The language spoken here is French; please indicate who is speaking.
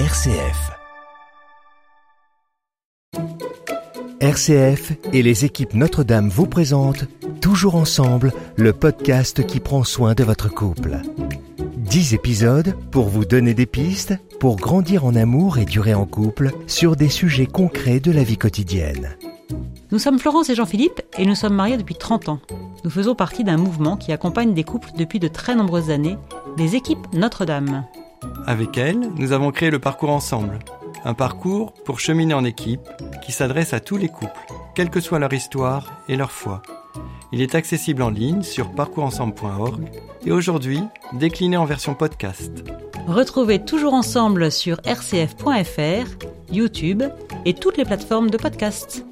Speaker 1: RCF. RCF et les équipes Notre-Dame vous présentent Toujours ensemble, le podcast qui prend soin de votre couple. 10 épisodes pour vous donner des pistes pour grandir en amour et durer en couple sur des sujets concrets de la vie quotidienne.
Speaker 2: Nous sommes Florence et Jean-Philippe et nous sommes mariés depuis 30 ans. Nous faisons partie d'un mouvement qui accompagne des couples depuis de très nombreuses années, les équipes Notre-Dame.
Speaker 3: Avec elle, nous avons créé le parcours ensemble. Un parcours pour cheminer en équipe qui s'adresse à tous les couples, quelle que soit leur histoire et leur foi. Il est accessible en ligne sur parcoursensemble.org et aujourd'hui décliné en version podcast.
Speaker 2: Retrouvez toujours ensemble sur rcf.fr, YouTube et toutes les plateformes de podcast.